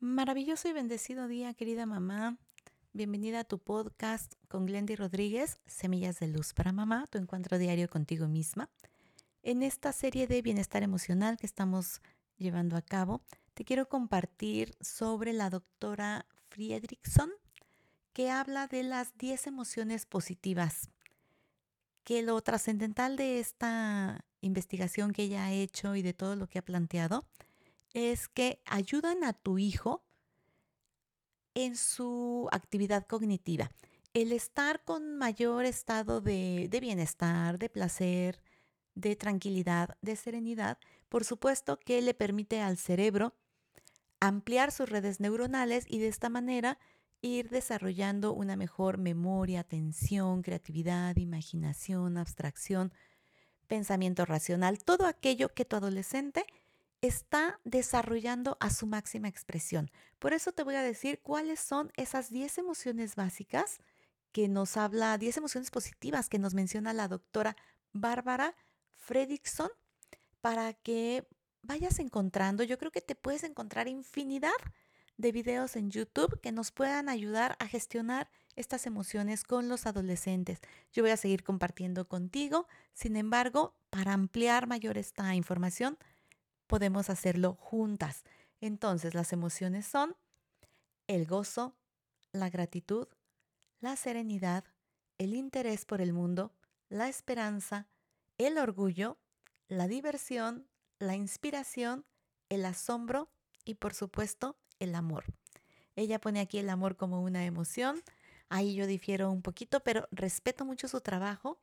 Maravilloso y bendecido día, querida mamá. Bienvenida a tu podcast con Glendy Rodríguez, Semillas de Luz para Mamá, tu encuentro diario contigo misma. En esta serie de bienestar emocional que estamos llevando a cabo, te quiero compartir sobre la doctora Friedrichson, que habla de las 10 emociones positivas. Que lo trascendental de esta investigación que ella ha hecho y de todo lo que ha planteado es que ayudan a tu hijo en su actividad cognitiva. El estar con mayor estado de, bienestar, de placer, de tranquilidad, de serenidad, por supuesto que le permite al cerebro ampliar sus redes neuronales y de esta manera ir desarrollando una mejor memoria, atención, creatividad, imaginación, abstracción, pensamiento racional, todo aquello que tu adolescente está desarrollando a su máxima expresión. Por eso te voy a decir cuáles son esas 10 emociones básicas que nos habla, 10 emociones positivas que nos menciona la doctora Bárbara Fredrickson, para que vayas encontrando, yo creo que te puedes encontrar infinidad de videos en YouTube que nos puedan ayudar a gestionar estas emociones con los adolescentes. Yo voy a seguir compartiendo contigo, sin embargo, para ampliar mayor esta información, podemos hacerlo juntas. Entonces las emociones son el gozo, la gratitud, la serenidad, el interés por el mundo, la esperanza, el orgullo, la diversión, la inspiración, el asombro y por supuesto el amor. Ella pone aquí el amor como una emoción. Ahí yo difiero un poquito, pero respeto mucho su trabajo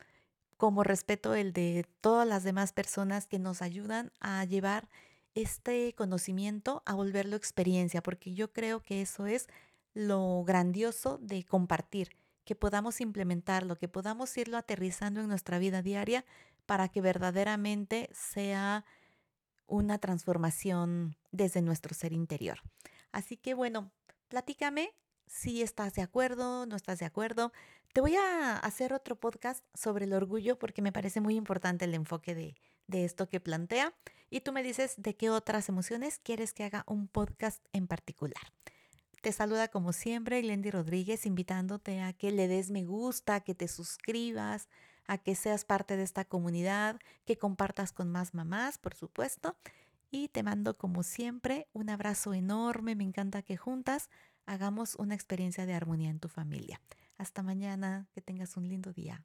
como respeto el de todas las demás personas que nos ayudan a llevar este conocimiento, a volverlo experiencia, porque yo creo que eso es lo grandioso de compartir, que podamos implementarlo, que podamos irlo aterrizando en nuestra vida diaria para que verdaderamente sea una transformación desde nuestro ser interior. Así que bueno, platícame si estás de acuerdo, no estás de acuerdo. Te voy a hacer otro podcast sobre el orgullo porque me parece muy importante el enfoque de, de esto que plantea. Y tú me dices de qué otras emociones quieres que haga un podcast en particular. Te saluda como siempre Glendy Rodríguez, invitándote a que le des me gusta, que te suscribas, a que seas parte de esta comunidad, que compartas con más mamás, por supuesto. Y te mando como siempre un abrazo enorme. Me encanta que juntas hagamos una experiencia de armonía en tu familia. Hasta mañana, que tengas un lindo día.